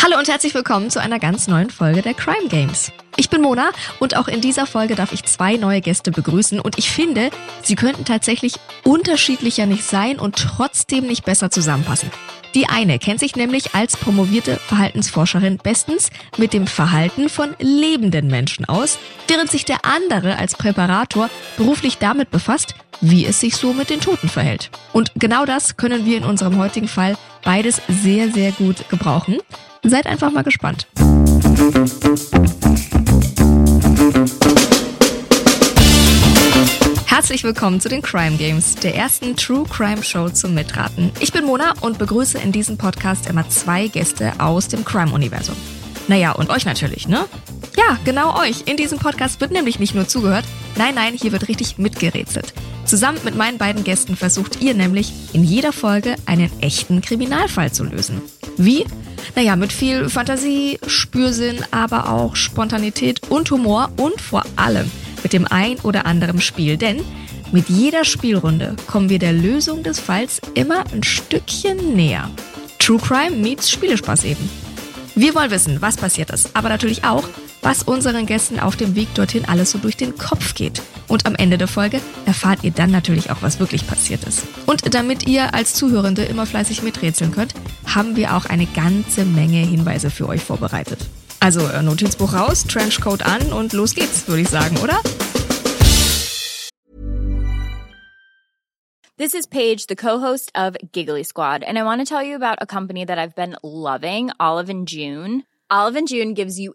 Hallo und herzlich willkommen zu einer ganz neuen Folge der Crime Games. Ich bin Mona und auch in dieser Folge darf ich zwei neue Gäste begrüßen und ich finde, sie könnten tatsächlich unterschiedlicher nicht sein und trotzdem nicht besser zusammenpassen. Die eine kennt sich nämlich als promovierte Verhaltensforscherin bestens mit dem Verhalten von lebenden Menschen aus, während sich der andere als Präparator beruflich damit befasst, wie es sich so mit den Toten verhält. Und genau das können wir in unserem heutigen Fall beides sehr, sehr gut gebrauchen. Seid einfach mal gespannt. Herzlich willkommen zu den Crime Games, der ersten True Crime Show zum Mitraten. Ich bin Mona und begrüße in diesem Podcast immer zwei Gäste aus dem Crime-Universum. Naja, und euch natürlich, ne? Ja, genau euch. In diesem Podcast wird nämlich nicht nur zugehört, nein, nein, hier wird richtig mitgerätselt. Zusammen mit meinen beiden Gästen versucht ihr nämlich in jeder Folge einen echten Kriminalfall zu lösen. Wie? Naja, mit viel Fantasie, Spürsinn, aber auch Spontanität und Humor und vor allem mit dem ein oder anderen Spiel. Denn mit jeder Spielrunde kommen wir der Lösung des Falls immer ein Stückchen näher. True Crime meets Spielespaß eben. Wir wollen wissen, was passiert ist, aber natürlich auch, was unseren Gästen auf dem Weg dorthin alles so durch den Kopf geht. Und am Ende der Folge erfahrt ihr dann natürlich auch, was wirklich passiert ist. Und damit ihr als Zuhörende immer fleißig miträtseln könnt, haben wir auch eine ganze Menge Hinweise für euch vorbereitet. Also äh, Notizbuch raus, Trenchcoat an und los geht's, würde ich sagen, oder? This is Paige, the co-host of Giggly Squad, and I want to tell you about a company that I've been loving, Olive and June. Olive and June gives you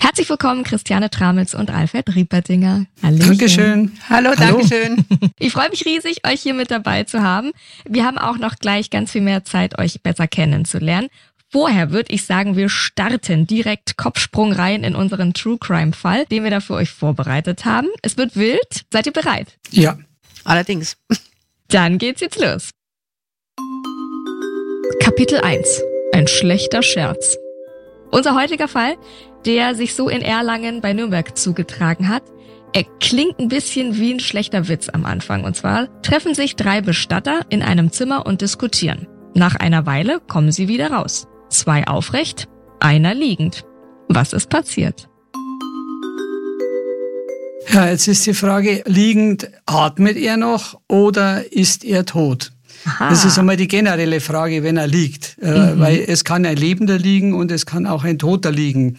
Herzlich willkommen, Christiane Tramitz und Alfred Riepertinger. Hallöchen. Dankeschön. Hallo, Hallo. Dankeschön. Ich freue mich riesig, euch hier mit dabei zu haben. Wir haben auch noch gleich ganz viel mehr Zeit, euch besser kennenzulernen. Vorher würde ich sagen, wir starten direkt Kopfsprung rein in unseren True Crime Fall, den wir da für euch vorbereitet haben. Es wird wild. Seid ihr bereit? Ja. Allerdings. Dann geht's jetzt los. Kapitel 1. Ein schlechter Scherz. Unser heutiger Fall, der sich so in Erlangen bei Nürnberg zugetragen hat, er klingt ein bisschen wie ein schlechter Witz am Anfang. Und zwar treffen sich drei Bestatter in einem Zimmer und diskutieren. Nach einer Weile kommen sie wieder raus. Zwei aufrecht, einer liegend. Was ist passiert? Ja, jetzt ist die Frage, liegend, atmet er noch oder ist er tot? Aha. Das ist einmal die generelle Frage, wenn er liegt. Äh, Weil es kann ein Lebender liegen und es kann auch ein Toter liegen.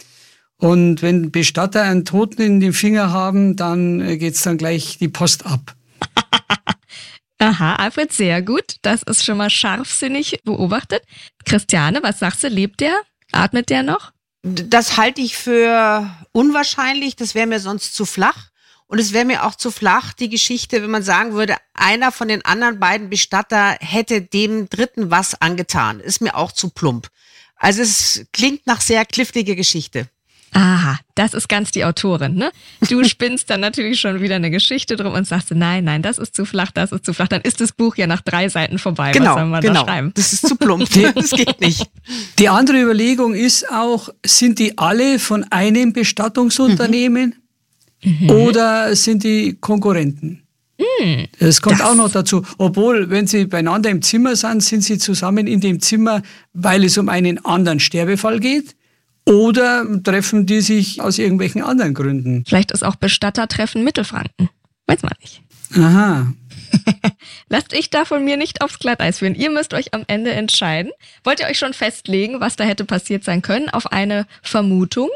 Und wenn Bestatter einen Toten in den Finger haben, dann äh, geht's dann gleich die Post ab. Aha, Alfred, sehr gut. Das ist schon mal scharfsinnig beobachtet. Christiane, was sagst du? Lebt der? Atmet der noch? Das halte ich für unwahrscheinlich. Das wäre mir sonst zu flach. Und es wäre mir auch zu flach, die Geschichte, wenn man sagen würde, einer von den anderen beiden Bestatter hätte dem Dritten was angetan. Ist mir auch zu plump. Also es klingt nach sehr cliftige Geschichte. Aha, das ist ganz die Autorin, ne? Du spinnst dann natürlich schon wieder eine Geschichte drum und sagst, nein, nein, das ist zu flach, das ist zu flach. Dann ist das Buch ja nach drei Seiten vorbei. Was soll man genau. da schreiben? Das ist zu plump. das geht nicht. Die andere Überlegung ist auch, sind die alle von einem Bestattungsunternehmen oder sind die Konkurrenten? Das kommt das- auch noch dazu. Obwohl, wenn sie beieinander im Zimmer sind, sind sie zusammen in dem Zimmer, weil es um einen anderen Sterbefall geht. Oder treffen die sich aus irgendwelchen anderen Gründen? Vielleicht ist auch Bestattertreffen Mittelfranken. Weiß man nicht. Aha. Lasst ich da von mir nicht aufs Glatteis führen. Ihr müsst euch am Ende entscheiden. Wollt ihr euch schon festlegen, was da hätte passiert sein können, auf eine Vermutung?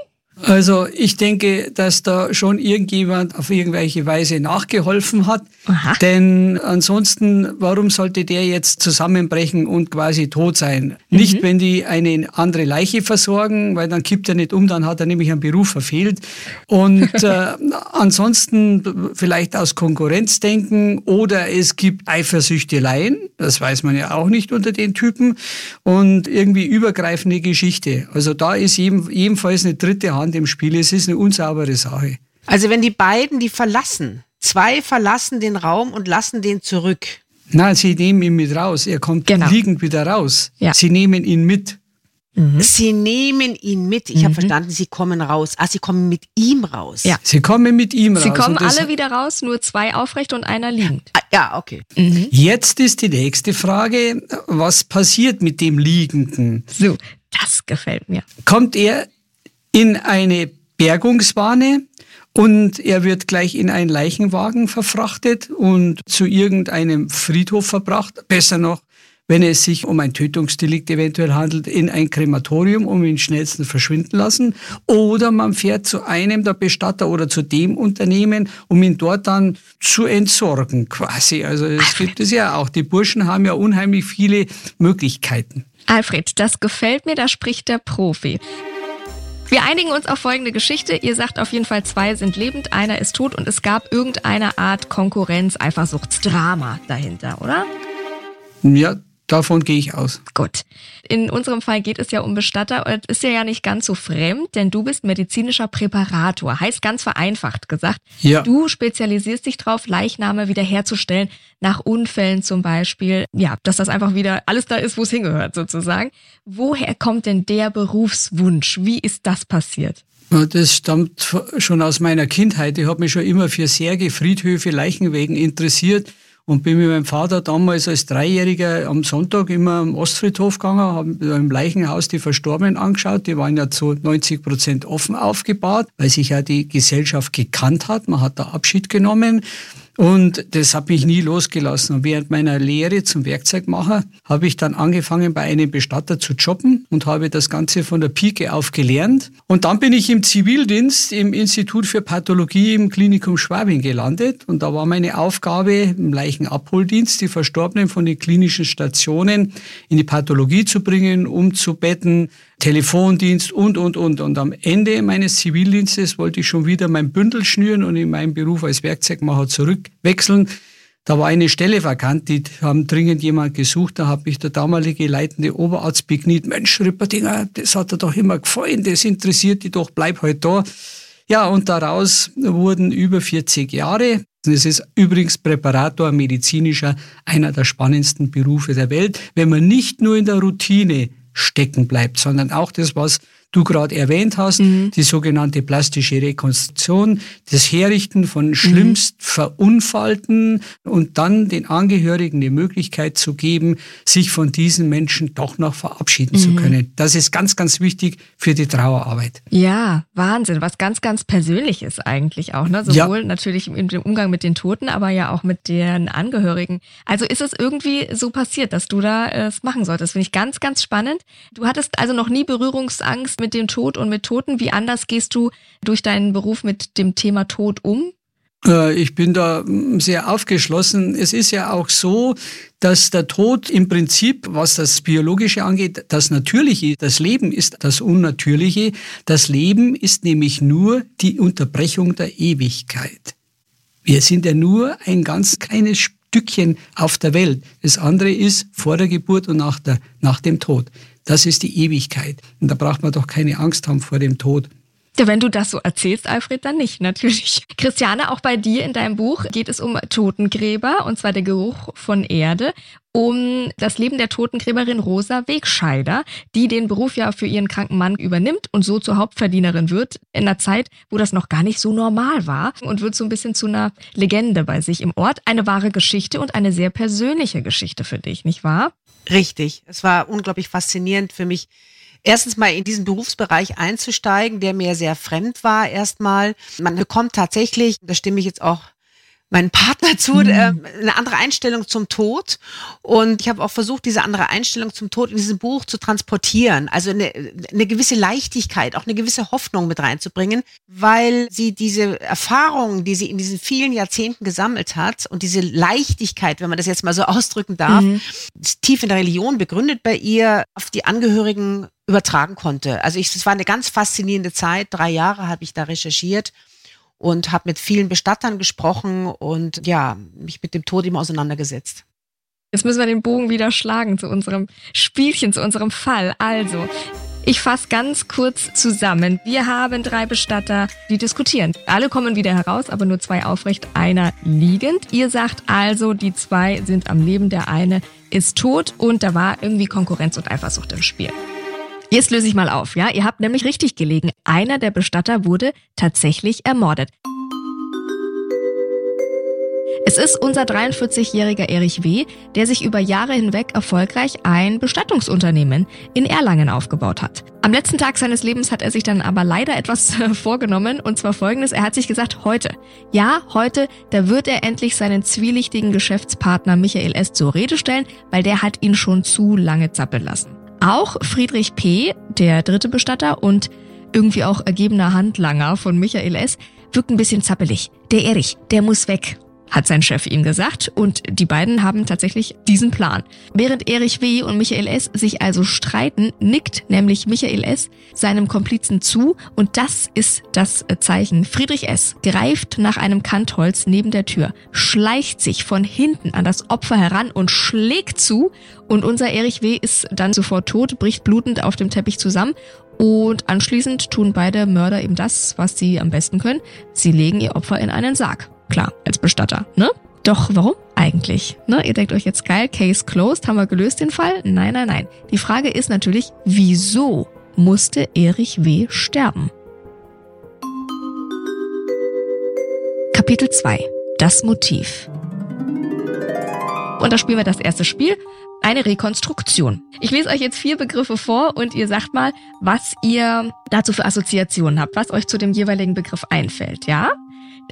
Also ich denke, dass da schon irgendjemand auf irgendwelche Weise nachgeholfen hat. Aha. Denn ansonsten, warum sollte der jetzt zusammenbrechen und quasi tot sein? Mhm. Nicht, wenn die eine andere Leiche versorgen, weil dann kippt er nicht um, dann hat er nämlich einen Beruf verfehlt. Und äh, ansonsten vielleicht aus Konkurrenzdenken oder es gibt Eifersüchteleien, das weiß man ja auch nicht unter den Typen, und irgendwie übergreifende Geschichte. Also da ist jedenfalls eine dritte Hand im Spiel. Es ist eine unsaubere Sache. Also wenn die beiden, die verlassen, zwei verlassen den Raum und lassen den zurück. Nein, sie nehmen ihn mit raus. Er kommt genau. liegend wieder raus. Ja. Sie nehmen ihn mit. Mhm. Sie nehmen ihn mit. Ich mhm. habe verstanden, sie kommen raus. Ah, sie kommen mit ihm raus. Ja. Sie kommen mit ihm sie raus. Sie kommen alle wieder raus, nur zwei aufrecht und einer liegend. Ah, ja, okay. Mhm. Jetzt ist die nächste Frage, was passiert mit dem Liegenden? So, das gefällt mir. Kommt er in eine Bergungsbahne und er wird gleich in einen Leichenwagen verfrachtet und zu irgendeinem Friedhof verbracht. Besser noch, wenn es sich um ein Tötungsdelikt eventuell handelt, in ein Krematorium, um ihn schnellstens verschwinden lassen. Oder man fährt zu einem der Bestatter oder zu dem Unternehmen, um ihn dort dann zu entsorgen, quasi. Also es gibt es ja auch. Die Burschen haben ja unheimlich viele Möglichkeiten. Alfred, das gefällt mir, da spricht der Profi. Wir einigen uns auf folgende Geschichte. Ihr sagt auf jeden Fall, zwei sind lebend, einer ist tot und es gab irgendeine Art Konkurrenz, Eifersuchtsdrama dahinter, oder? Ja, Davon gehe ich aus. Gut. In unserem Fall geht es ja um Bestatter und ist ja, ja nicht ganz so fremd, denn du bist medizinischer Präparator. Heißt ganz vereinfacht gesagt, ja. du spezialisierst dich darauf, Leichname wiederherzustellen, nach Unfällen zum Beispiel. Ja, dass das einfach wieder alles da ist, wo es hingehört sozusagen. Woher kommt denn der Berufswunsch? Wie ist das passiert? Das stammt schon aus meiner Kindheit. Ich habe mich schon immer für Särge, Friedhöfe, Leichenwegen interessiert und bin mit meinem Vater damals als Dreijähriger am Sonntag immer am Ostfriedhof gegangen, habe im Leichenhaus die Verstorbenen angeschaut. Die waren ja zu 90 Prozent offen aufgebaut, weil sich ja die Gesellschaft gekannt hat. Man hat da Abschied genommen. Und das hat mich nie losgelassen. Und während meiner Lehre zum Werkzeugmacher habe ich dann angefangen, bei einem Bestatter zu jobben und habe das Ganze von der Pike auf gelernt. Und dann bin ich im Zivildienst im Institut für Pathologie im Klinikum Schwabing gelandet. Und da war meine Aufgabe im Leichenabholdienst, die Verstorbenen von den klinischen Stationen in die Pathologie zu bringen, umzubetten, Telefondienst und, und, und. Und am Ende meines Zivildienstes wollte ich schon wieder mein Bündel schnüren und in meinen Beruf als Werkzeugmacher zurückwechseln. Da war eine Stelle vakant, die haben dringend jemand gesucht. Da habe ich der damalige leitende Oberarzt begniet. Mensch, Ripperdinger, das hat er doch immer gefallen, das interessiert dich doch, bleib halt da. Ja, und daraus wurden über 40 Jahre. Es ist übrigens Präparator, medizinischer, einer der spannendsten Berufe der Welt, wenn man nicht nur in der Routine stecken bleibt, sondern auch das, was du gerade erwähnt hast, mhm. die sogenannte plastische Rekonstruktion, das Herrichten von schlimmst mhm. Verunfallten und dann den Angehörigen die Möglichkeit zu geben, sich von diesen Menschen doch noch verabschieden mhm. zu können. Das ist ganz, ganz wichtig für die Trauerarbeit. Ja, Wahnsinn. Was ganz, ganz persönlich ist eigentlich auch, ne? Sowohl ja. natürlich im Umgang mit den Toten, aber ja auch mit deren Angehörigen. Also ist es irgendwie so passiert, dass du da es machen solltest. Finde ich ganz, ganz spannend. Du hattest also noch nie Berührungsangst mit dem Tod und mit Toten? Wie anders gehst du durch deinen Beruf mit dem Thema Tod um? Äh, ich bin da mm, sehr aufgeschlossen. Es ist ja auch so, dass der Tod im Prinzip, was das Biologische angeht, das Natürliche, das Leben ist das Unnatürliche. Das Leben ist nämlich nur die Unterbrechung der Ewigkeit. Wir sind ja nur ein ganz kleines Stückchen auf der Welt. Das andere ist vor der Geburt und nach, der, nach dem Tod. Das ist die Ewigkeit. Und da braucht man doch keine Angst haben vor dem Tod. Wenn du das so erzählst, Alfred, dann nicht, natürlich. Christiane, auch bei dir in deinem Buch geht es um Totengräber, und zwar der Geruch von Erde, um das Leben der Totengräberin Rosa Wegscheider, die den Beruf ja für ihren kranken Mann übernimmt und so zur Hauptverdienerin wird, in einer Zeit, wo das noch gar nicht so normal war und wird so ein bisschen zu einer Legende bei sich im Ort. Eine wahre Geschichte und eine sehr persönliche Geschichte für dich, nicht wahr? Richtig. Es war unglaublich faszinierend für mich, erstens mal in diesen Berufsbereich einzusteigen, der mir sehr fremd war erstmal. Man bekommt tatsächlich, da stimme ich jetzt auch meinen Partner zu, mhm. äh, eine andere Einstellung zum Tod. Und ich habe auch versucht, diese andere Einstellung zum Tod in diesem Buch zu transportieren. Also eine, eine gewisse Leichtigkeit, auch eine gewisse Hoffnung mit reinzubringen, weil sie diese Erfahrungen, die sie in diesen vielen Jahrzehnten gesammelt hat und diese Leichtigkeit, wenn man das jetzt mal so ausdrücken darf, mhm. tief in der Religion begründet bei ihr, auf die Angehörigen übertragen konnte. Also ich, es war eine ganz faszinierende Zeit. Drei Jahre habe ich da recherchiert und habe mit vielen Bestattern gesprochen und ja, mich mit dem Tod immer auseinandergesetzt. Jetzt müssen wir den Bogen wieder schlagen zu unserem Spielchen, zu unserem Fall. Also, ich fasse ganz kurz zusammen. Wir haben drei Bestatter, die diskutieren. Alle kommen wieder heraus, aber nur zwei aufrecht, einer liegend. Ihr sagt also, die zwei sind am Leben, der eine ist tot und da war irgendwie Konkurrenz und Eifersucht im Spiel. Jetzt löse ich mal auf, ja? Ihr habt nämlich richtig gelegen. Einer der Bestatter wurde tatsächlich ermordet. Es ist unser 43-jähriger Erich W., der sich über Jahre hinweg erfolgreich ein Bestattungsunternehmen in Erlangen aufgebaut hat. Am letzten Tag seines Lebens hat er sich dann aber leider etwas vorgenommen, und zwar folgendes. Er hat sich gesagt, heute, ja, heute, da wird er endlich seinen zwielichtigen Geschäftspartner Michael S. zur Rede stellen, weil der hat ihn schon zu lange zappeln lassen. Auch Friedrich P., der dritte Bestatter und irgendwie auch ergebener Handlanger von Michael S., wirkt ein bisschen zappelig. Der Erich, der muss weg hat sein Chef ihm gesagt. Und die beiden haben tatsächlich diesen Plan. Während Erich W. und Michael S. sich also streiten, nickt nämlich Michael S. seinem Komplizen zu und das ist das Zeichen. Friedrich S. greift nach einem Kantholz neben der Tür, schleicht sich von hinten an das Opfer heran und schlägt zu und unser Erich W. ist dann sofort tot, bricht blutend auf dem Teppich zusammen und anschließend tun beide Mörder eben das, was sie am besten können. Sie legen ihr Opfer in einen Sarg. Klar, als Bestatter, ne? Doch warum eigentlich? Ne? Ihr denkt euch jetzt geil, Case closed, haben wir gelöst den Fall? Nein, nein, nein. Die Frage ist natürlich, wieso musste Erich W. sterben? Kapitel 2. Das Motiv. Und da spielen wir das erste Spiel, eine Rekonstruktion. Ich lese euch jetzt vier Begriffe vor und ihr sagt mal, was ihr dazu für Assoziationen habt, was euch zu dem jeweiligen Begriff einfällt, ja?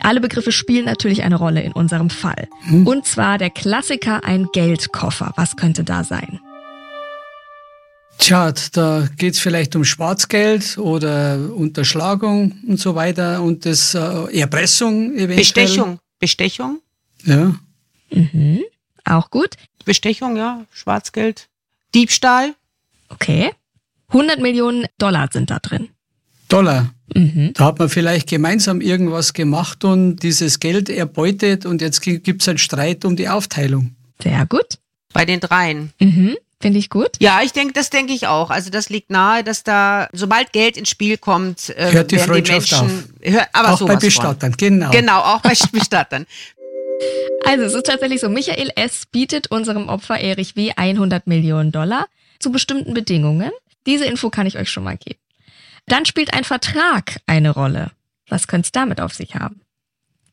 Alle Begriffe spielen natürlich eine Rolle in unserem Fall. Hm. Und zwar der Klassiker ein Geldkoffer. Was könnte da sein? Tja, da geht's vielleicht um Schwarzgeld oder Unterschlagung und so weiter und das äh, Erpressung eventuell. Bestechung. Bestechung? Ja. Mhm. Auch gut. Bestechung, ja. Schwarzgeld. Diebstahl. Okay. 100 Millionen Dollar sind da drin. Dollar. Mhm. Da hat man vielleicht gemeinsam irgendwas gemacht und dieses Geld erbeutet und jetzt gibt es einen Streit um die Aufteilung. Sehr gut. Bei den dreien. Mhm. Finde ich gut. Ja, ich denke, das denke ich auch. Also das liegt nahe, dass da, sobald Geld ins Spiel kommt, äh, hört die Freundschaft die Menschen, auf. Hör, aber auch bei Bestattern, von. genau. Genau, auch bei Bestattern. Also es ist tatsächlich so, Michael S. bietet unserem Opfer Erich W. 100 Millionen Dollar zu bestimmten Bedingungen. Diese Info kann ich euch schon mal geben. Dann spielt ein Vertrag eine Rolle. Was könnte es damit auf sich haben?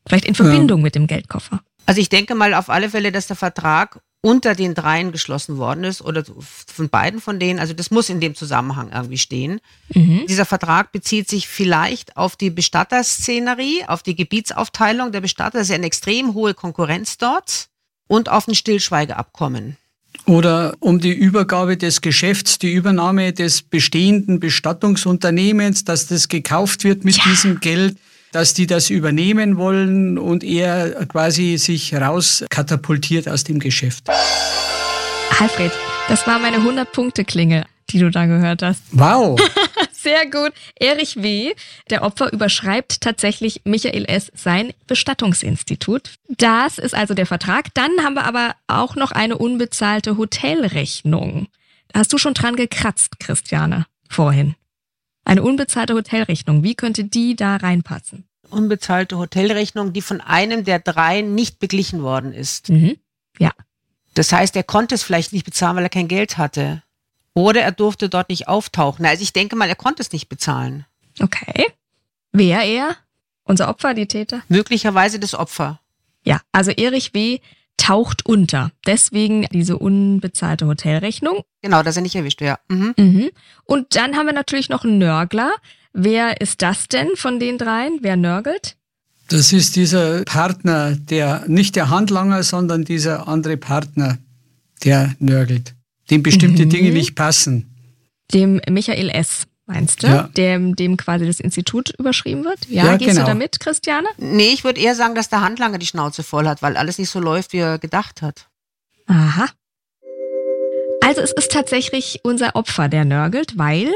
Vielleicht in Verbindung ja. mit dem Geldkoffer. Also ich denke mal auf alle Fälle, dass der Vertrag unter den dreien geschlossen worden ist oder von beiden von denen. Also das muss in dem Zusammenhang irgendwie stehen. Mhm. Dieser Vertrag bezieht sich vielleicht auf die Bestatterszenerie, auf die Gebietsaufteilung der Bestatter. Das ist ja eine extrem hohe Konkurrenz dort und auf ein Stillschweigeabkommen. Oder um die Übergabe des Geschäfts, die Übernahme des bestehenden Bestattungsunternehmens, dass das gekauft wird mit ja. diesem Geld, dass die das übernehmen wollen und er quasi sich rauskatapultiert aus dem Geschäft. Alfred, das war meine 100-Punkte-Klinge, die du da gehört hast. Wow! Sehr gut. Erich W., der Opfer, überschreibt tatsächlich Michael S. sein Bestattungsinstitut. Das ist also der Vertrag. Dann haben wir aber auch noch eine unbezahlte Hotelrechnung. Hast du schon dran gekratzt, Christiane, vorhin. Eine unbezahlte Hotelrechnung. Wie könnte die da reinpassen? Unbezahlte Hotelrechnung, die von einem der drei nicht beglichen worden ist. Mhm. Ja. Das heißt, er konnte es vielleicht nicht bezahlen, weil er kein Geld hatte. Oder er durfte dort nicht auftauchen. Also ich denke mal, er konnte es nicht bezahlen. Okay. Wer er? Unser Opfer, die Täter? Möglicherweise das Opfer. Ja, also Erich W. taucht unter. Deswegen diese unbezahlte Hotelrechnung. Genau, dass er nicht erwischt wäre. Mhm. Mhm. Und dann haben wir natürlich noch einen Nörgler. Wer ist das denn von den dreien? Wer nörgelt? Das ist dieser Partner, der nicht der Handlanger, sondern dieser andere Partner, der nörgelt, dem bestimmte mhm. Dinge nicht passen. Dem Michael S. Meinst du? Ja. Dem, dem quasi das Institut überschrieben wird? Ja, ja gehst genau. du damit, Christiane? Nee, ich würde eher sagen, dass der Handlanger die Schnauze voll hat, weil alles nicht so läuft, wie er gedacht hat. Aha. Also es ist tatsächlich unser Opfer, der nörgelt, weil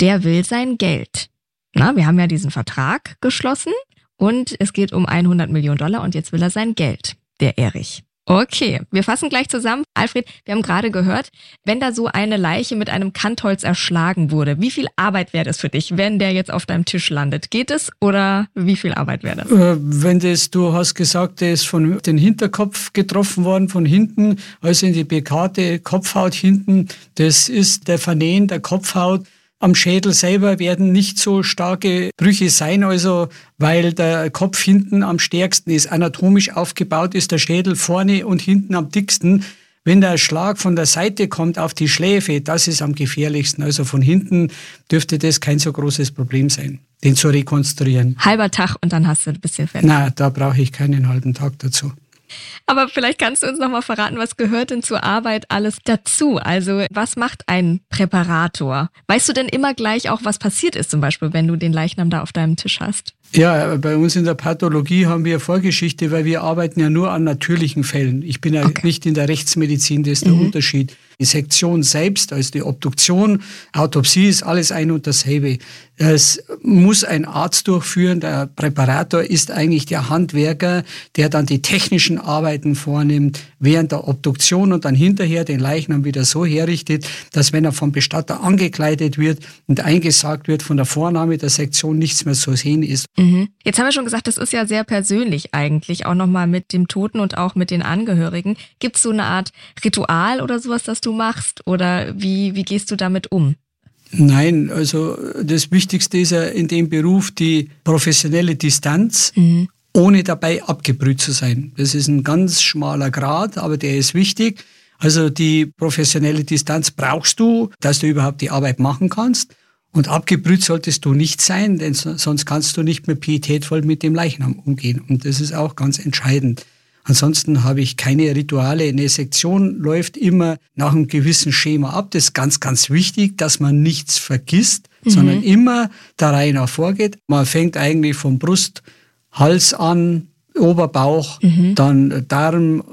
der will sein Geld. Na, wir haben ja diesen Vertrag geschlossen und es geht um 100 Millionen Dollar und jetzt will er sein Geld, der Erich. Okay, wir fassen gleich zusammen. Alfred, wir haben gerade gehört, wenn da so eine Leiche mit einem Kantholz erschlagen wurde, wie viel Arbeit wäre das für dich, wenn der jetzt auf deinem Tisch landet? Geht es oder wie viel Arbeit wäre das? Äh, wenn das, du hast gesagt, der ist von den Hinterkopf getroffen worden, von hinten, also in die bekannte Kopfhaut hinten, das ist der Vernähen der Kopfhaut am Schädel selber werden nicht so starke Brüche sein, also weil der Kopf hinten am stärksten ist. Anatomisch aufgebaut ist der Schädel vorne und hinten am dicksten. Wenn der Schlag von der Seite kommt auf die Schläfe, das ist am gefährlichsten. Also von hinten dürfte das kein so großes Problem sein, den zu rekonstruieren. Halber Tag und dann hast du ein bisschen fertig. Na, da brauche ich keinen halben Tag dazu. Aber vielleicht kannst du uns noch mal verraten, was gehört denn zur Arbeit alles dazu? Also was macht ein Präparator? Weißt du denn immer gleich auch, was passiert ist, zum Beispiel, wenn du den Leichnam da auf deinem Tisch hast? Ja, bei uns in der Pathologie haben wir Vorgeschichte, weil wir arbeiten ja nur an natürlichen Fällen. Ich bin ja okay. nicht in der Rechtsmedizin, das ist der mhm. Unterschied. Die Sektion selbst, also die Obduktion, Autopsie ist alles ein und dasselbe. Es muss ein Arzt durchführen. Der Präparator ist eigentlich der Handwerker, der dann die technischen Arbeiten vornimmt während der Obduktion und dann hinterher den Leichnam wieder so herrichtet, dass wenn er vom Bestatter angekleidet wird und eingesagt wird, von der Vornahme der Sektion nichts mehr zu sehen ist. Mhm. Jetzt haben wir schon gesagt, das ist ja sehr persönlich eigentlich, auch nochmal mit dem Toten und auch mit den Angehörigen. Gibt es so eine Art Ritual oder sowas, das du machst? Oder wie, wie gehst du damit um? Nein, also das Wichtigste ist ja in dem Beruf die professionelle Distanz, mhm. ohne dabei abgebrüht zu sein. Das ist ein ganz schmaler Grad, aber der ist wichtig. Also die professionelle Distanz brauchst du, dass du überhaupt die Arbeit machen kannst. Und abgebrüht solltest du nicht sein, denn sonst kannst du nicht mehr pietätvoll mit dem Leichnam umgehen. Und das ist auch ganz entscheidend. Ansonsten habe ich keine Rituale. Eine Sektion läuft immer nach einem gewissen Schema ab. Das ist ganz, ganz wichtig, dass man nichts vergisst, mhm. sondern immer der Reihe nach vorgeht. Man fängt eigentlich vom Brust, Hals an, Oberbauch, mhm. dann Darm,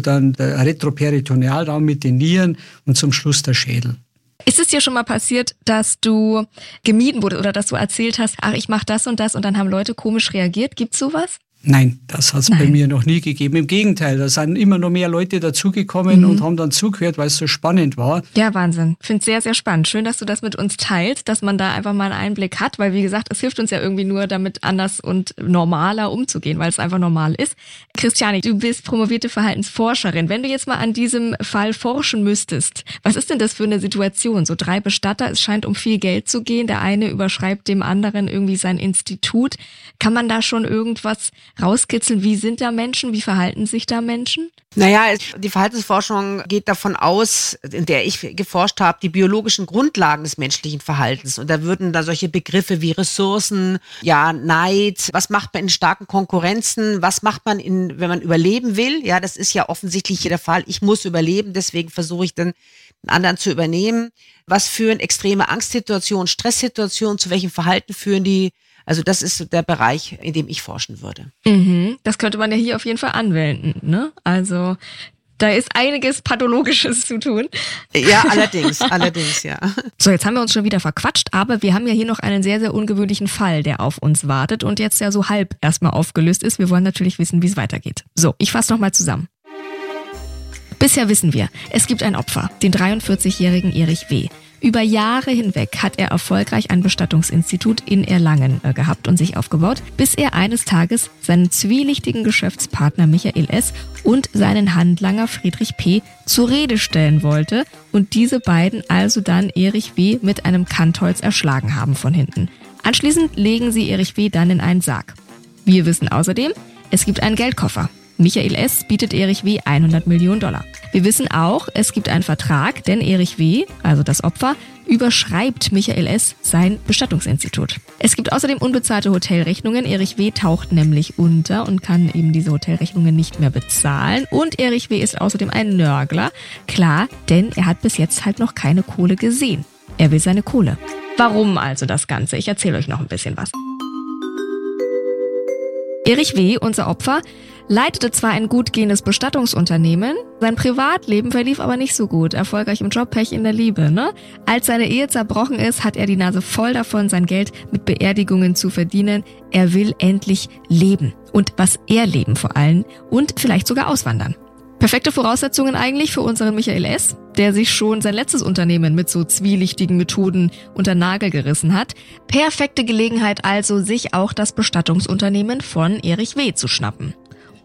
dann der Retroperitonealraum mit den Nieren und zum Schluss der Schädel. Ist es dir schon mal passiert, dass du gemieden wurdest oder dass du erzählt hast, ach, ich mache das und das und dann haben Leute komisch reagiert? Gibt's sowas? Nein, das hat es bei mir noch nie gegeben. Im Gegenteil, da sind immer noch mehr Leute dazugekommen mhm. und haben dann zugehört, weil es so spannend war. Ja, Wahnsinn. Finde sehr, sehr spannend. Schön, dass du das mit uns teilst, dass man da einfach mal einen Einblick hat, weil wie gesagt, es hilft uns ja irgendwie nur damit anders und normaler umzugehen, weil es einfach normal ist. Christiane, du bist promovierte Verhaltensforscherin. Wenn du jetzt mal an diesem Fall forschen müsstest, was ist denn das für eine Situation? So drei Bestatter, es scheint um viel Geld zu gehen. Der eine überschreibt dem anderen irgendwie sein Institut. Kann man da schon irgendwas rauskitzeln, wie sind da Menschen, wie verhalten sich da Menschen? Naja, die Verhaltensforschung geht davon aus, in der ich geforscht habe, die biologischen Grundlagen des menschlichen Verhaltens. Und da würden da solche Begriffe wie Ressourcen, ja, Neid, was macht man in starken Konkurrenzen, was macht man in, wenn man überleben will? Ja, das ist ja offensichtlich hier der Fall. Ich muss überleben, deswegen versuche ich dann einen anderen zu übernehmen. Was führen extreme Angstsituationen, Stresssituationen, zu welchem Verhalten führen die? Also das ist der Bereich, in dem ich forschen würde. Mhm. Das könnte man ja hier auf jeden Fall anwenden. Ne? Also da ist einiges Pathologisches zu tun. Ja, allerdings, allerdings, ja. So, jetzt haben wir uns schon wieder verquatscht, aber wir haben ja hier noch einen sehr, sehr ungewöhnlichen Fall, der auf uns wartet und jetzt ja so halb erstmal aufgelöst ist. Wir wollen natürlich wissen, wie es weitergeht. So, ich fasse nochmal zusammen. Bisher wissen wir, es gibt ein Opfer, den 43-jährigen Erich W. Über Jahre hinweg hat er erfolgreich ein Bestattungsinstitut in Erlangen äh, gehabt und sich aufgebaut, bis er eines Tages seinen zwielichtigen Geschäftspartner Michael S. und seinen Handlanger Friedrich P. zur Rede stellen wollte und diese beiden also dann Erich W. mit einem Kantholz erschlagen haben von hinten. Anschließend legen sie Erich W. dann in einen Sarg. Wir wissen außerdem, es gibt einen Geldkoffer Michael S. bietet Erich W. 100 Millionen Dollar. Wir wissen auch, es gibt einen Vertrag, denn Erich W., also das Opfer, überschreibt Michael S. sein Bestattungsinstitut. Es gibt außerdem unbezahlte Hotelrechnungen. Erich W. taucht nämlich unter und kann eben diese Hotelrechnungen nicht mehr bezahlen. Und Erich W. ist außerdem ein Nörgler. Klar, denn er hat bis jetzt halt noch keine Kohle gesehen. Er will seine Kohle. Warum also das Ganze? Ich erzähle euch noch ein bisschen was. Erich W., unser Opfer, leitete zwar ein gut gehendes Bestattungsunternehmen, sein Privatleben verlief aber nicht so gut, erfolgreich im Job, Pech in der Liebe, ne? Als seine Ehe zerbrochen ist, hat er die Nase voll davon, sein Geld mit Beerdigungen zu verdienen. Er will endlich leben. Und was er leben vor allem. Und vielleicht sogar auswandern. Perfekte Voraussetzungen eigentlich für unseren Michael S., der sich schon sein letztes Unternehmen mit so zwielichtigen Methoden unter Nagel gerissen hat. Perfekte Gelegenheit also, sich auch das Bestattungsunternehmen von Erich W. zu schnappen.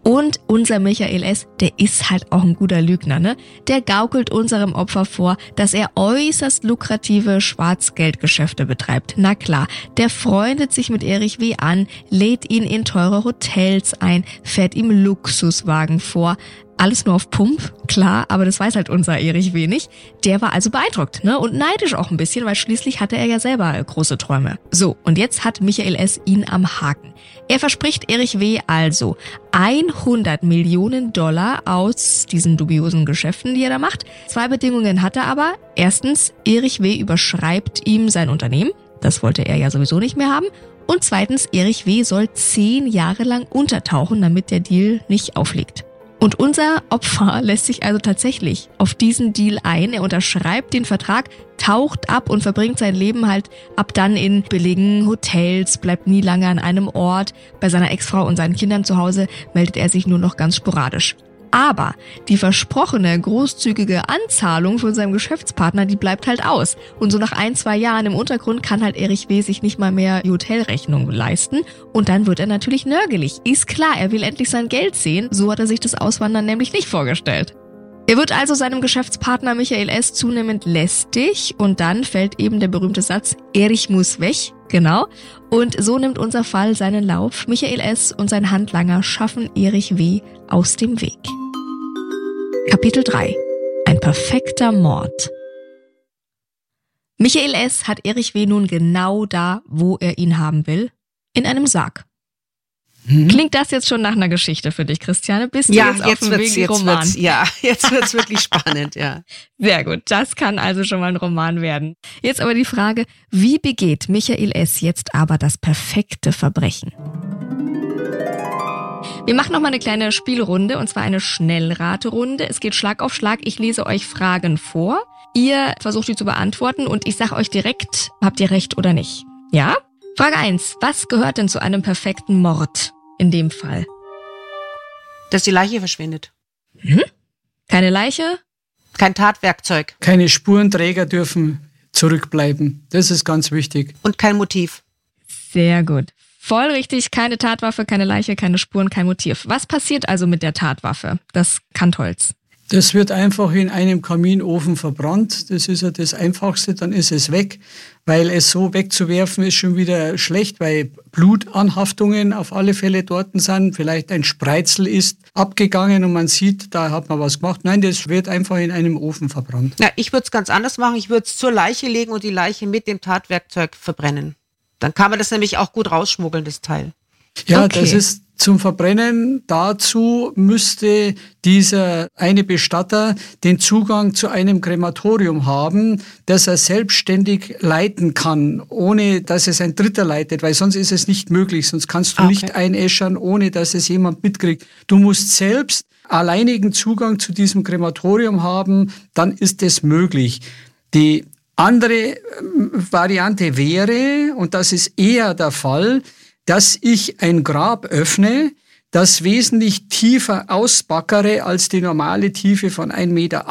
Und unser Michael S., der ist halt auch ein guter Lügner, ne? Der gaukelt unserem Opfer vor, dass er äußerst lukrative Schwarzgeldgeschäfte betreibt. Na klar, der freundet sich mit Erich W. an, lädt ihn in teure Hotels ein, fährt ihm Luxuswagen vor. Alles nur auf Pump, klar, aber das weiß halt unser Erich wenig. Der war also beeindruckt, ne? Und neidisch auch ein bisschen, weil schließlich hatte er ja selber große Träume. So, und jetzt hat Michael S. ihn am Haken. Er verspricht Erich W. also 100 Millionen Dollar aus diesen dubiosen Geschäften, die er da macht. Zwei Bedingungen hat er aber. Erstens, Erich W. überschreibt ihm sein Unternehmen. Das wollte er ja sowieso nicht mehr haben. Und zweitens, Erich W. soll zehn Jahre lang untertauchen, damit der Deal nicht aufliegt. Und unser Opfer lässt sich also tatsächlich auf diesen Deal ein. Er unterschreibt den Vertrag, taucht ab und verbringt sein Leben halt ab dann in billigen Hotels, bleibt nie lange an einem Ort. Bei seiner Ex-Frau und seinen Kindern zu Hause meldet er sich nur noch ganz sporadisch. Aber die versprochene großzügige Anzahlung von seinem Geschäftspartner, die bleibt halt aus. Und so nach ein, zwei Jahren im Untergrund kann halt Erich W. sich nicht mal mehr die Hotelrechnung leisten. Und dann wird er natürlich nörgelig. Ist klar, er will endlich sein Geld sehen. So hat er sich das Auswandern nämlich nicht vorgestellt. Er wird also seinem Geschäftspartner Michael S. zunehmend lästig und dann fällt eben der berühmte Satz, Erich muss weg, genau. Und so nimmt unser Fall seinen Lauf. Michael S. und sein Handlanger schaffen Erich W. aus dem Weg. Kapitel 3 Ein perfekter Mord Michael S. hat Erich W. nun genau da, wo er ihn haben will, in einem Sarg. Mhm. Klingt das jetzt schon nach einer Geschichte für dich, Christiane? Bist du ja, jetzt, jetzt auf dem Weg jetzt Roman? wird's, ja, jetzt wird's wirklich spannend, ja. Sehr gut, das kann also schon mal ein Roman werden. Jetzt aber die Frage, wie begeht Michael S. jetzt aber das perfekte Verbrechen? Wir machen noch mal eine kleine Spielrunde und zwar eine Schnellraterunde. Es geht Schlag auf Schlag. Ich lese euch Fragen vor. Ihr versucht die zu beantworten und ich sage euch direkt, habt ihr recht oder nicht? Ja? Frage 1. Was gehört denn zu einem perfekten Mord in dem Fall? Dass die Leiche verschwindet. Keine Leiche? Kein Tatwerkzeug Keine Spurenträger dürfen zurückbleiben. Das ist ganz wichtig. und kein Motiv. Sehr gut. Voll richtig, keine Tatwaffe, keine Leiche, keine Spuren, kein Motiv. Was passiert also mit der Tatwaffe, das Kantholz? Das wird einfach in einem Kaminofen verbrannt. Das ist ja das Einfachste, dann ist es weg. Weil es so wegzuwerfen ist schon wieder schlecht, weil Blutanhaftungen auf alle Fälle dort sind. Vielleicht ein Spreizel ist abgegangen und man sieht, da hat man was gemacht. Nein, das wird einfach in einem Ofen verbrannt. Na, ich würde es ganz anders machen. Ich würde es zur Leiche legen und die Leiche mit dem Tatwerkzeug verbrennen. Dann kann man das nämlich auch gut rausschmuggeln, das Teil. Ja, Okay. das ist zum Verbrennen. Dazu müsste dieser eine Bestatter den Zugang zu einem Krematorium haben, das er selbstständig leiten kann, ohne dass es ein Dritter leitet, weil sonst ist es nicht möglich. Sonst kannst du Okay. nicht einäschern, ohne dass es jemand mitkriegt. Du musst selbst alleinigen Zugang zu diesem Krematorium haben, dann ist es möglich. Die andere ähm, Variante wäre, und das ist eher der Fall, dass ich ein Grab öffne, das wesentlich tiefer ausbackere als die normale Tiefe von 1,80 Meter.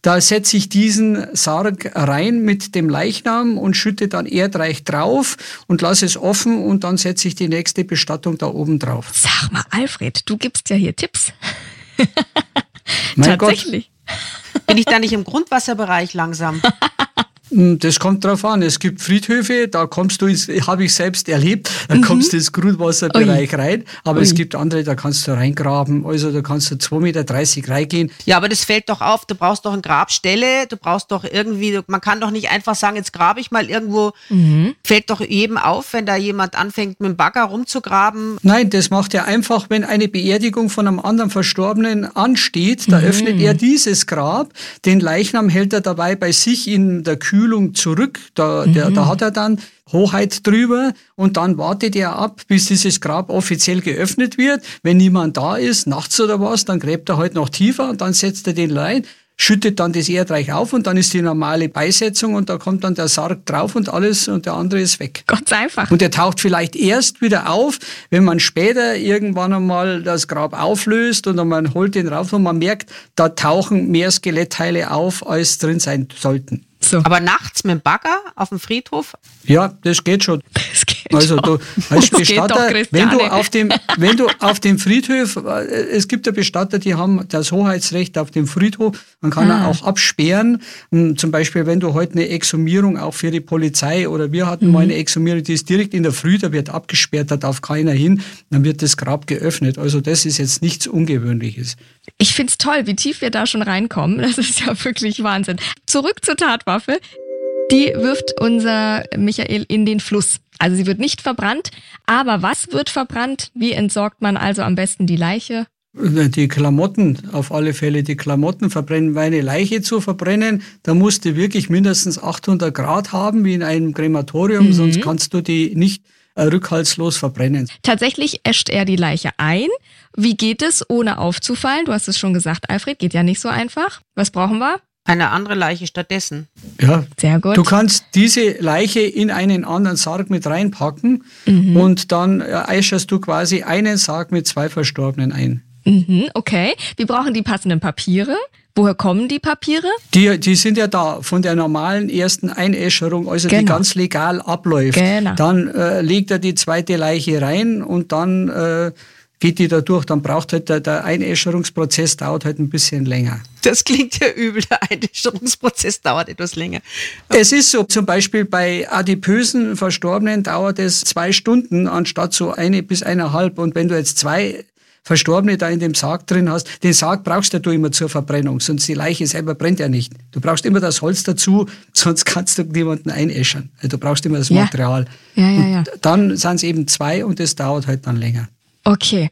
Da setze ich diesen Sarg rein mit dem Leichnam und schütte dann erdreich drauf und lasse es offen und dann setze ich die nächste Bestattung da oben drauf. Sag mal, Alfred, du gibst ja hier Tipps. Mein Gott, Tatsächlich. Bin ich da nicht im Grundwasserbereich langsam? Hm, das kommt drauf an. Es gibt Friedhöfe, da kommst du ins, habe ich selbst erlebt, da mhm. kommst du ins Grundwasserbereich Ui. rein. Aber Ui. es gibt andere, da kannst du reingraben. Also da kannst du 2,30 Meter reingehen. Ja, aber das fällt doch auf. Du brauchst doch eine Grabstelle, du brauchst doch irgendwie, man kann doch nicht einfach sagen, jetzt grabe ich mal irgendwo. Mhm. Fällt doch jedem auf, wenn da jemand anfängt, mit dem Bagger rumzugraben. Nein, das macht er einfach, wenn eine Beerdigung von einem anderen Verstorbenen ansteht, da mhm. öffnet er dieses Grab, den Leichnam hält er dabei bei sich in der Kühe Kühlung zurück. Da, mhm. der, da hat er dann Hoheit drüber und dann wartet er ab, bis dieses Grab offiziell geöffnet wird. Wenn niemand da ist, nachts oder was, dann gräbt er halt noch tiefer und dann setzt er den rein schüttet dann das Erdreich auf und dann ist die normale Beisetzung und da kommt dann der Sarg drauf und alles und der andere ist weg. Ganz einfach. Und der taucht vielleicht erst wieder auf, wenn man später irgendwann einmal das Grab auflöst und man holt den rauf und man merkt, da tauchen mehr Skelettteile auf, als drin sein sollten. So. Aber nachts mit dem Bagger auf dem Friedhof? Ja, das geht schon. Das geht also du als Bestatter, wenn du auf dem, wenn du auf dem Friedhof, äh, es gibt ja Bestatter, die haben das Hoheitsrecht auf dem Friedhof, man kann ah. auch absperren. Hm, zum Beispiel, wenn du heute eine Exhumierung auch für die Polizei oder wir hatten mhm. mal eine Exhumierung, die ist direkt in der Früh, da wird abgesperrt, da darf keiner hin, dann wird das Grab geöffnet. Also das ist jetzt nichts Ungewöhnliches. Ich finde es toll, wie tief wir da schon reinkommen. Das ist ja wirklich Wahnsinn. Zurück zur Tatwaffe. Die wirft unser Michael in den Fluss. Also sie wird nicht verbrannt. Aber was wird verbrannt? Wie entsorgt man also am besten die Leiche? Die Klamotten, auf alle Fälle die Klamotten verbrennen. Weil eine Leiche zu verbrennen, da musst du wirklich mindestens 800 Grad haben, wie in einem Krematorium, mhm. sonst kannst du die nicht äh, rückhaltslos verbrennen. Tatsächlich äscht er die Leiche ein. Wie geht es, ohne aufzufallen? Du hast es schon gesagt, Alfred, geht ja nicht so einfach. Was brauchen wir? Eine andere Leiche stattdessen. Ja, sehr gut. Du kannst diese Leiche in einen anderen Sarg mit reinpacken mhm. und dann äh, äscherst du quasi einen Sarg mit zwei Verstorbenen ein. Mhm, okay. Wir brauchen die passenden Papiere. Woher kommen die Papiere? Die, die sind ja da von der normalen ersten Einäscherung, also genau. die ganz legal abläuft. Genau. Dann äh, legt er die zweite Leiche rein und dann äh, geht die da durch. Dann braucht halt der, der Einäscherungsprozess dauert halt ein bisschen länger. Das klingt ja übel, der Einäscherungsprozess dauert etwas länger. Es ist so, zum Beispiel bei adipösen Verstorbenen dauert es zwei Stunden anstatt so eine bis eineinhalb. Und wenn du jetzt zwei Verstorbene da in dem Sarg drin hast, den Sarg brauchst du immer zur Verbrennung, sonst die Leiche selber brennt ja nicht. Du brauchst immer das Holz dazu, sonst kannst du niemanden einäschern. Also du brauchst immer das Material. Ja, ja, ja. Dann sind es eben zwei und das dauert halt dann länger. Okay.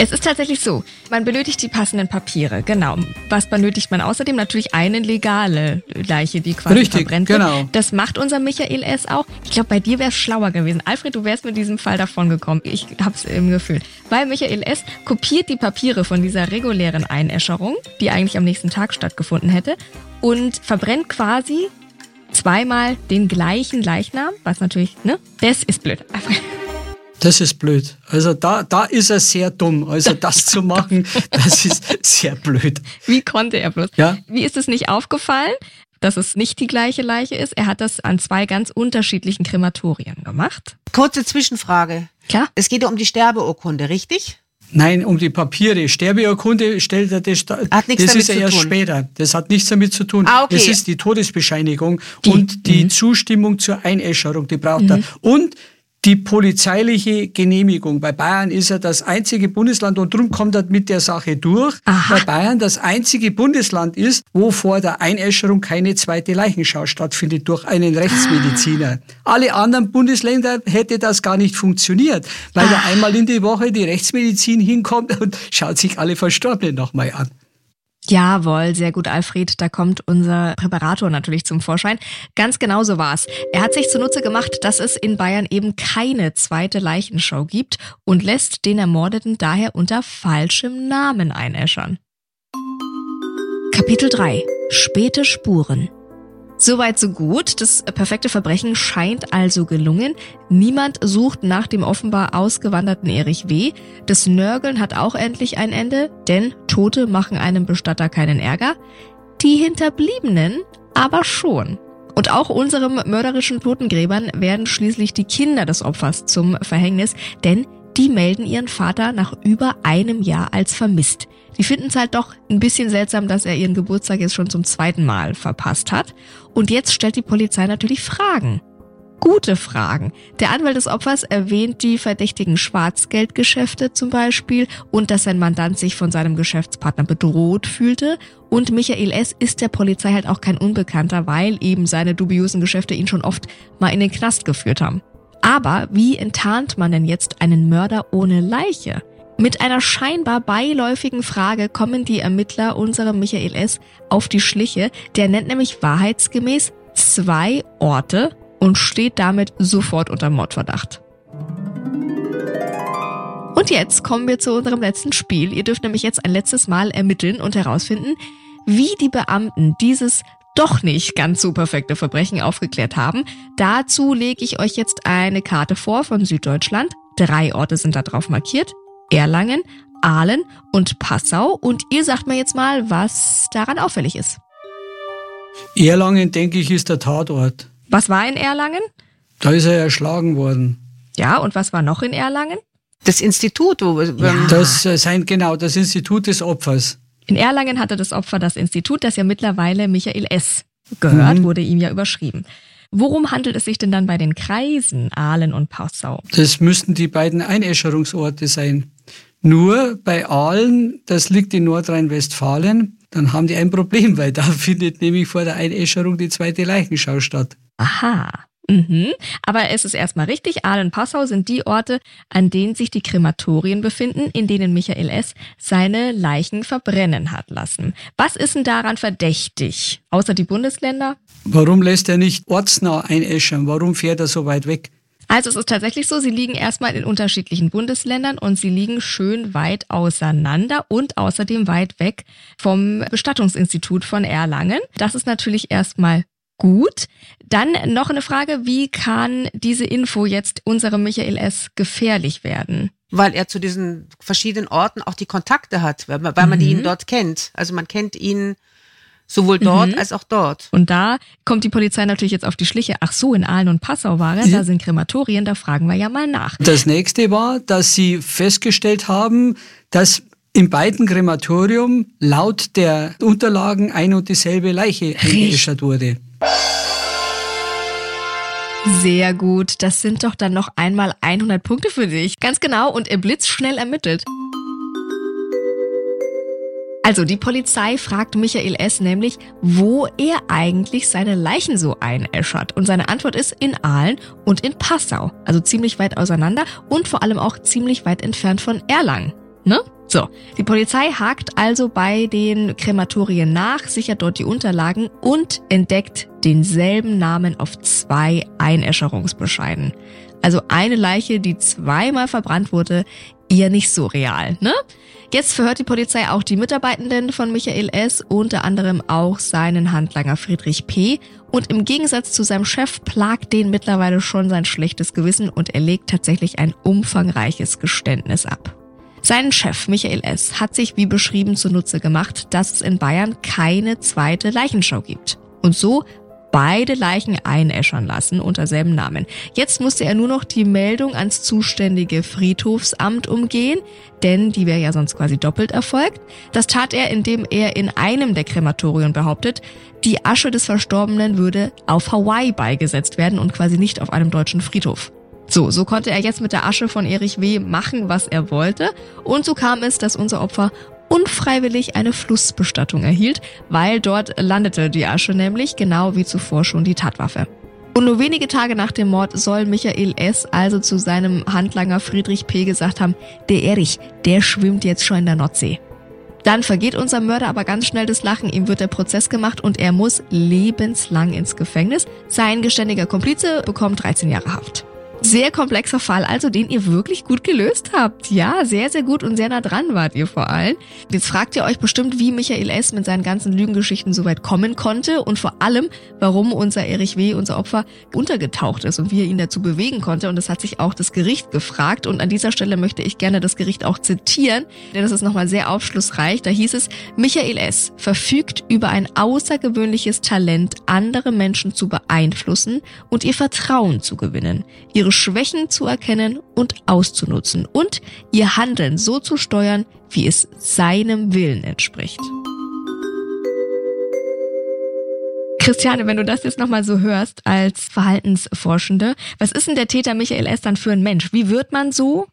Es ist tatsächlich so, man benötigt die passenden Papiere, genau. Was benötigt man außerdem? Natürlich eine legale Leiche, die quasi Richtig, verbrennt genau. wird. Das macht unser Michael S. auch. Ich glaube, bei dir wäre es schlauer gewesen. Alfred, du wärst mit diesem Fall davon gekommen. Ich habe es im Gefühl. Weil Michael S. kopiert die Papiere von dieser regulären Einäscherung, die eigentlich am nächsten Tag stattgefunden hätte, und verbrennt quasi zweimal den gleichen Leichnam, was natürlich, ne? Das ist blöd. Das ist blöd. Also da, da ist er sehr dumm. Also das zu machen, das ist sehr blöd. Wie konnte er bloß? Ja? Wie ist es nicht aufgefallen, dass es nicht die gleiche Leiche ist? Er hat das an zwei ganz unterschiedlichen Krematorien gemacht. Kurze Zwischenfrage. Klar. Es geht ja um die Sterbeurkunde, richtig? Nein, um die Papiere. Sterbeurkunde stellt er das, hat nichts das ist ja erst tun. später. Das hat nichts damit zu tun. Ah, okay. Das ist die Todesbescheinigung die. und die mhm. Zustimmung zur Einäscherung, die braucht mhm. er. Und die polizeiliche Genehmigung. Bei Bayern ist er das einzige Bundesland und darum kommt er mit der Sache durch, Aha. weil Bayern das einzige Bundesland ist, wo vor der Einäscherung keine zweite Leichenschau stattfindet durch einen Rechtsmediziner. Ah. Alle anderen Bundesländer hätte das gar nicht funktioniert, weil ah. da einmal in die Woche die Rechtsmedizin hinkommt und schaut sich alle Verstorbenen nochmal an. Jawohl, sehr gut, Alfred. Da kommt unser Präparator natürlich zum Vorschein. Ganz genau so war's. Er hat sich zunutze gemacht, dass es in Bayern eben keine zweite Leichenshow gibt und lässt den Ermordeten daher unter falschem Namen einäschern. Kapitel 3. Späte Spuren. Soweit so gut. Das perfekte Verbrechen scheint also gelungen. Niemand sucht nach dem offenbar ausgewanderten Erich W. Das Nörgeln hat auch endlich ein Ende, denn Tote machen einem Bestatter keinen Ärger. Die Hinterbliebenen aber schon. Und auch unserem mörderischen Totengräbern werden schließlich die Kinder des Opfers zum Verhängnis, denn die melden ihren Vater nach über einem Jahr als vermisst. Die finden es halt doch ein bisschen seltsam, dass er ihren Geburtstag jetzt schon zum zweiten Mal verpasst hat. Und jetzt stellt die Polizei natürlich Fragen. Gute Fragen. Der Anwalt des Opfers erwähnt die verdächtigen Schwarzgeldgeschäfte zum Beispiel und dass sein Mandant sich von seinem Geschäftspartner bedroht fühlte. Und Michael S. ist der Polizei halt auch kein Unbekannter, weil eben seine dubiosen Geschäfte ihn schon oft mal in den Knast geführt haben. Aber wie enttarnt man denn jetzt einen Mörder ohne Leiche? Mit einer scheinbar beiläufigen Frage kommen die Ermittler unserem Michael S. auf die Schliche. Der nennt nämlich wahrheitsgemäß zwei Orte und steht damit sofort unter Mordverdacht. Und jetzt kommen wir zu unserem letzten Spiel. Ihr dürft nämlich jetzt ein letztes Mal ermitteln und herausfinden, wie die Beamten dieses doch nicht ganz so perfekte Verbrechen aufgeklärt haben. Dazu lege ich euch jetzt eine Karte vor von Süddeutschland. Drei Orte sind da drauf markiert. Erlangen, Aalen und Passau. Und ihr sagt mir jetzt mal, was daran auffällig ist. Erlangen, denke ich, ist der Tatort. Was war in Erlangen? Da ist er erschlagen worden. Ja, und was war noch in Erlangen? Das Institut, wo Ja. Das äh, sein genau das Institut des Opfers. In Erlangen hatte das Opfer das Institut, das ja mittlerweile Michael S. gehört, Mhm. wurde ihm ja überschrieben. Worum handelt es sich denn dann bei den Kreisen Aalen und Passau? Das müssten die beiden Einäscherungsorte sein. Nur bei Aalen, das liegt in Nordrhein-Westfalen, dann haben die ein Problem, weil da findet nämlich vor der Einäscherung die zweite Leichenschau statt. Aha. Mhm. Aber es ist erstmal richtig, Aalen und Passau sind die Orte, an denen sich die Krematorien befinden, in denen Michael S. seine Leichen verbrennen hat lassen. Was ist denn daran verdächtig? Außer die Bundesländer? Warum lässt er nicht ortsnah einäschern? Warum fährt er so weit weg? Also es ist tatsächlich so, sie liegen erstmal in unterschiedlichen Bundesländern und sie liegen schön weit auseinander und außerdem weit weg vom Bestattungsinstitut von Erlangen. Das ist natürlich erstmal gut. Dann noch eine Frage, wie kann diese Info jetzt unserem Michael S. gefährlich werden? weil er zu diesen verschiedenen Orten auch die Kontakte hat, weil man, weil man Mhm. ihn dort kennt. Also man kennt ihn sowohl dort Mhm. als auch dort. Und da kommt die Polizei natürlich jetzt auf die Schliche. Ach so, in Aalen und Passau war er, Ja. da sind Krematorien, da fragen wir ja mal nach. Das nächste war, dass sie festgestellt haben, dass in beiden Krematorium laut der Unterlagen ein und dieselbe Leiche eingeäschert wurde. Sehr gut, das sind doch dann noch einmal 100 Punkte für dich. Ganz genau und er blitzschnell ermittelt. Also die Polizei fragt Michael S. nämlich, wo er eigentlich seine Leichen so einäschert. Und seine Antwort ist in Aalen und in Passau. Also ziemlich weit auseinander und vor allem auch ziemlich weit entfernt von Erlangen. Ne? So, die Polizei hakt also bei den Krematorien nach, sichert dort die Unterlagen und entdeckt denselben Namen auf zwei Einäscherungsbescheiden. Also eine Leiche, die zweimal verbrannt wurde, eher nicht so real, ne? Jetzt verhört die Polizei auch die Mitarbeitenden von Michael S., unter anderem auch seinen Handlanger Friedrich P. Und im Gegensatz zu seinem Chef plagt den mittlerweile schon sein schlechtes Gewissen und er legt tatsächlich ein umfangreiches Geständnis ab. Sein Chef Michael S. hat sich wie beschrieben zunutze gemacht, dass es in Bayern keine zweite Leichenschau gibt. Und so beide Leichen einäschern lassen unter selben Namen. Jetzt musste er nur noch die Meldung ans zuständige Friedhofsamt umgehen, denn die wäre ja sonst quasi doppelt erfolgt. Das tat er, indem er in einem der Krematorien behauptet, die Asche des Verstorbenen würde auf Hawaii beigesetzt werden und quasi nicht auf einem deutschen Friedhof. So, so konnte er jetzt mit der Asche von Erich W. machen, was er wollte. Und so kam es, dass unser Opfer unfreiwillig eine Flussbestattung erhielt, weil dort landete die Asche nämlich, genau wie zuvor schon die Tatwaffe. Und nur wenige Tage nach dem Mord soll Michael S. also zu seinem Handlanger Friedrich P. gesagt haben, der Erich, der schwimmt jetzt schon in der Nordsee. Dann vergeht unser Mörder aber ganz schnell das Lachen, ihm wird der Prozess gemacht und er muss lebenslang ins Gefängnis. Sein geständiger Komplize bekommt 13 Jahre Haft. Sehr komplexer Fall, also den ihr wirklich gut gelöst habt. Ja, sehr, sehr gut und sehr nah dran wart ihr vor allem. Jetzt fragt ihr euch bestimmt, wie Michael S. mit seinen ganzen Lügengeschichten so weit kommen konnte und vor allem, warum unser Erich W., unser Opfer, untergetaucht ist und wie er ihn dazu bewegen konnte. Und das hat sich auch das Gericht gefragt. Und an dieser Stelle möchte ich gerne das Gericht auch zitieren, denn das ist nochmal sehr aufschlussreich. Da hieß es, Michael S. verfügt über ein außergewöhnliches Talent, andere Menschen zu beeinflussen und ihr Vertrauen zu gewinnen. Ihre ihre Schwächen zu erkennen und auszunutzen und ihr Handeln so zu steuern, wie es seinem Willen entspricht. Christiane, wenn du das jetzt nochmal so hörst als Verhaltensforschende, was ist denn der Täter Michael S. dann für ein Mensch? Wie wird man so?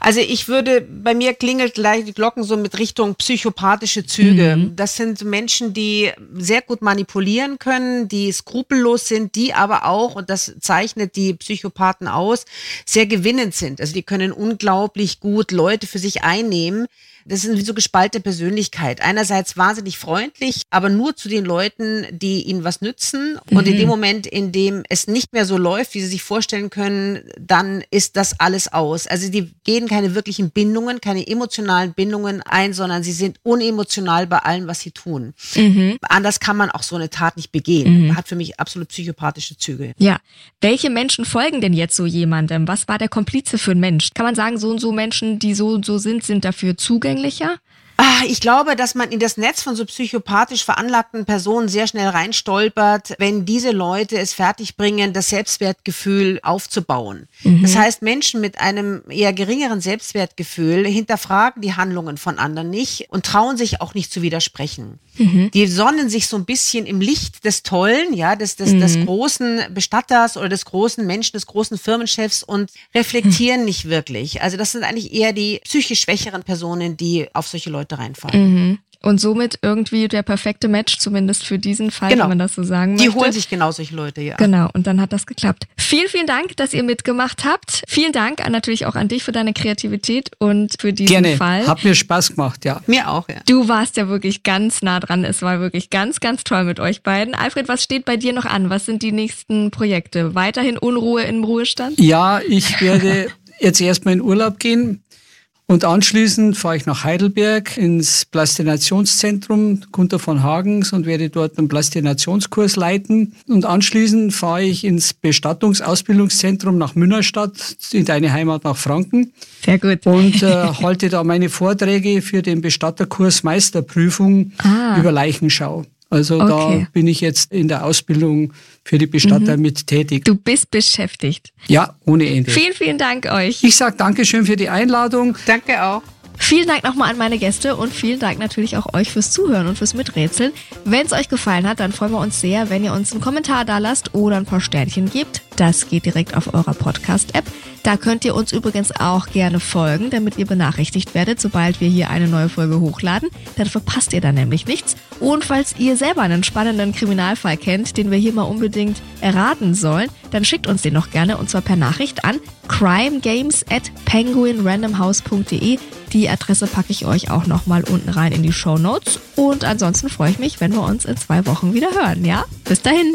Also ich würde, bei mir klingelt gleich die Glocken so mit Richtung psychopathische Züge. Mhm. Das sind Menschen, die sehr gut manipulieren können, die skrupellos sind, die aber auch, und das zeichnet die Psychopathen aus, sehr gewinnend sind. Also die können unglaublich gut Leute für sich einnehmen das ist so gespaltene Persönlichkeit. Einerseits wahnsinnig freundlich, aber nur zu den Leuten, die ihnen was nützen. Und mhm. in dem Moment, in dem es nicht mehr so läuft, wie sie sich vorstellen können, dann ist das alles aus. Also die gehen keine wirklichen Bindungen, keine emotionalen Bindungen ein, sondern sie sind unemotional bei allem, was sie tun. Mhm. Anders kann man auch so eine Tat nicht begehen. Mhm. Hat für mich absolut psychopathische Züge. Ja. Welche Menschen folgen denn jetzt so jemandem? Was war der Komplize für ein Mensch? Kann man sagen, so und so Menschen, die so und so sind, sind dafür zugänglich? Zugänglicher? Ah, ich glaube, dass man in das Netz von so psychopathisch veranlagten Personen sehr schnell reinstolpert, wenn diese Leute es fertigbringen, das Selbstwertgefühl aufzubauen. Mhm. Das heißt, Menschen mit einem eher geringeren Selbstwertgefühl hinterfragen die Handlungen von anderen nicht und trauen sich auch nicht zu widersprechen. Mhm. Die sonnen sich so ein bisschen im Licht des Tollen, ja, des, des, mhm. des großen Bestatters oder des großen Menschen, des großen Firmenchefs und reflektieren mhm. nicht wirklich. Also das sind eigentlich eher die psychisch schwächeren Personen, die auf solche Leute reinfallen. Mhm. Und somit irgendwie der perfekte Match, zumindest für diesen Fall, genau. wenn man das so sagen Die möchte. holen sich genau solche Leute, ja. Genau, und dann hat das geklappt. Vielen, vielen Dank, dass ihr mitgemacht habt. Vielen Dank natürlich auch an dich für deine Kreativität und für diesen Gerne. Fall. Hat mir Spaß gemacht, ja. Mir auch, ja. Du warst ja wirklich ganz nah dran. Es war wirklich ganz, ganz toll mit euch beiden. Alfred, was steht bei dir noch an? Was sind die nächsten Projekte? Weiterhin Unruhe im Ruhestand? Ja, ich werde jetzt erstmal in Urlaub gehen und anschließend fahre ich nach Heidelberg ins Plastinationszentrum Gunther von Hagens und werde dort einen Plastinationskurs leiten. Und anschließend fahre ich ins Bestattungsausbildungszentrum nach Münnerstadt, in deine Heimat nach Franken. Sehr gut. Und äh, halte da meine Vorträge für den Bestatterkurs Meisterprüfung ah. über Leichenschau. Also okay. da bin ich jetzt in der Ausbildung für die Bestatter mhm. mit tätig. Du bist beschäftigt. Ja, ohne Ende. Vielen, vielen Dank euch. Ich sage Dankeschön für die Einladung. Danke auch. Vielen Dank nochmal an meine Gäste und vielen Dank natürlich auch euch fürs Zuhören und fürs Miträtseln. Wenn es euch gefallen hat, dann freuen wir uns sehr, wenn ihr uns einen Kommentar da lasst oder ein paar Sternchen gebt. Das geht direkt auf eurer Podcast-App. Da könnt ihr uns übrigens auch gerne folgen, damit ihr benachrichtigt werdet, sobald wir hier eine neue Folge hochladen. Dann verpasst ihr da nämlich nichts. Und falls ihr selber einen spannenden Kriminalfall kennt, den wir hier mal unbedingt erraten sollen, dann schickt uns den noch gerne und zwar per Nachricht an crimegames at penguinrandomhouse.de. Die Adresse packe ich euch auch nochmal unten rein in die Show Notes. Und ansonsten freue ich mich, wenn wir uns in zwei Wochen wieder hören. Ja, bis dahin.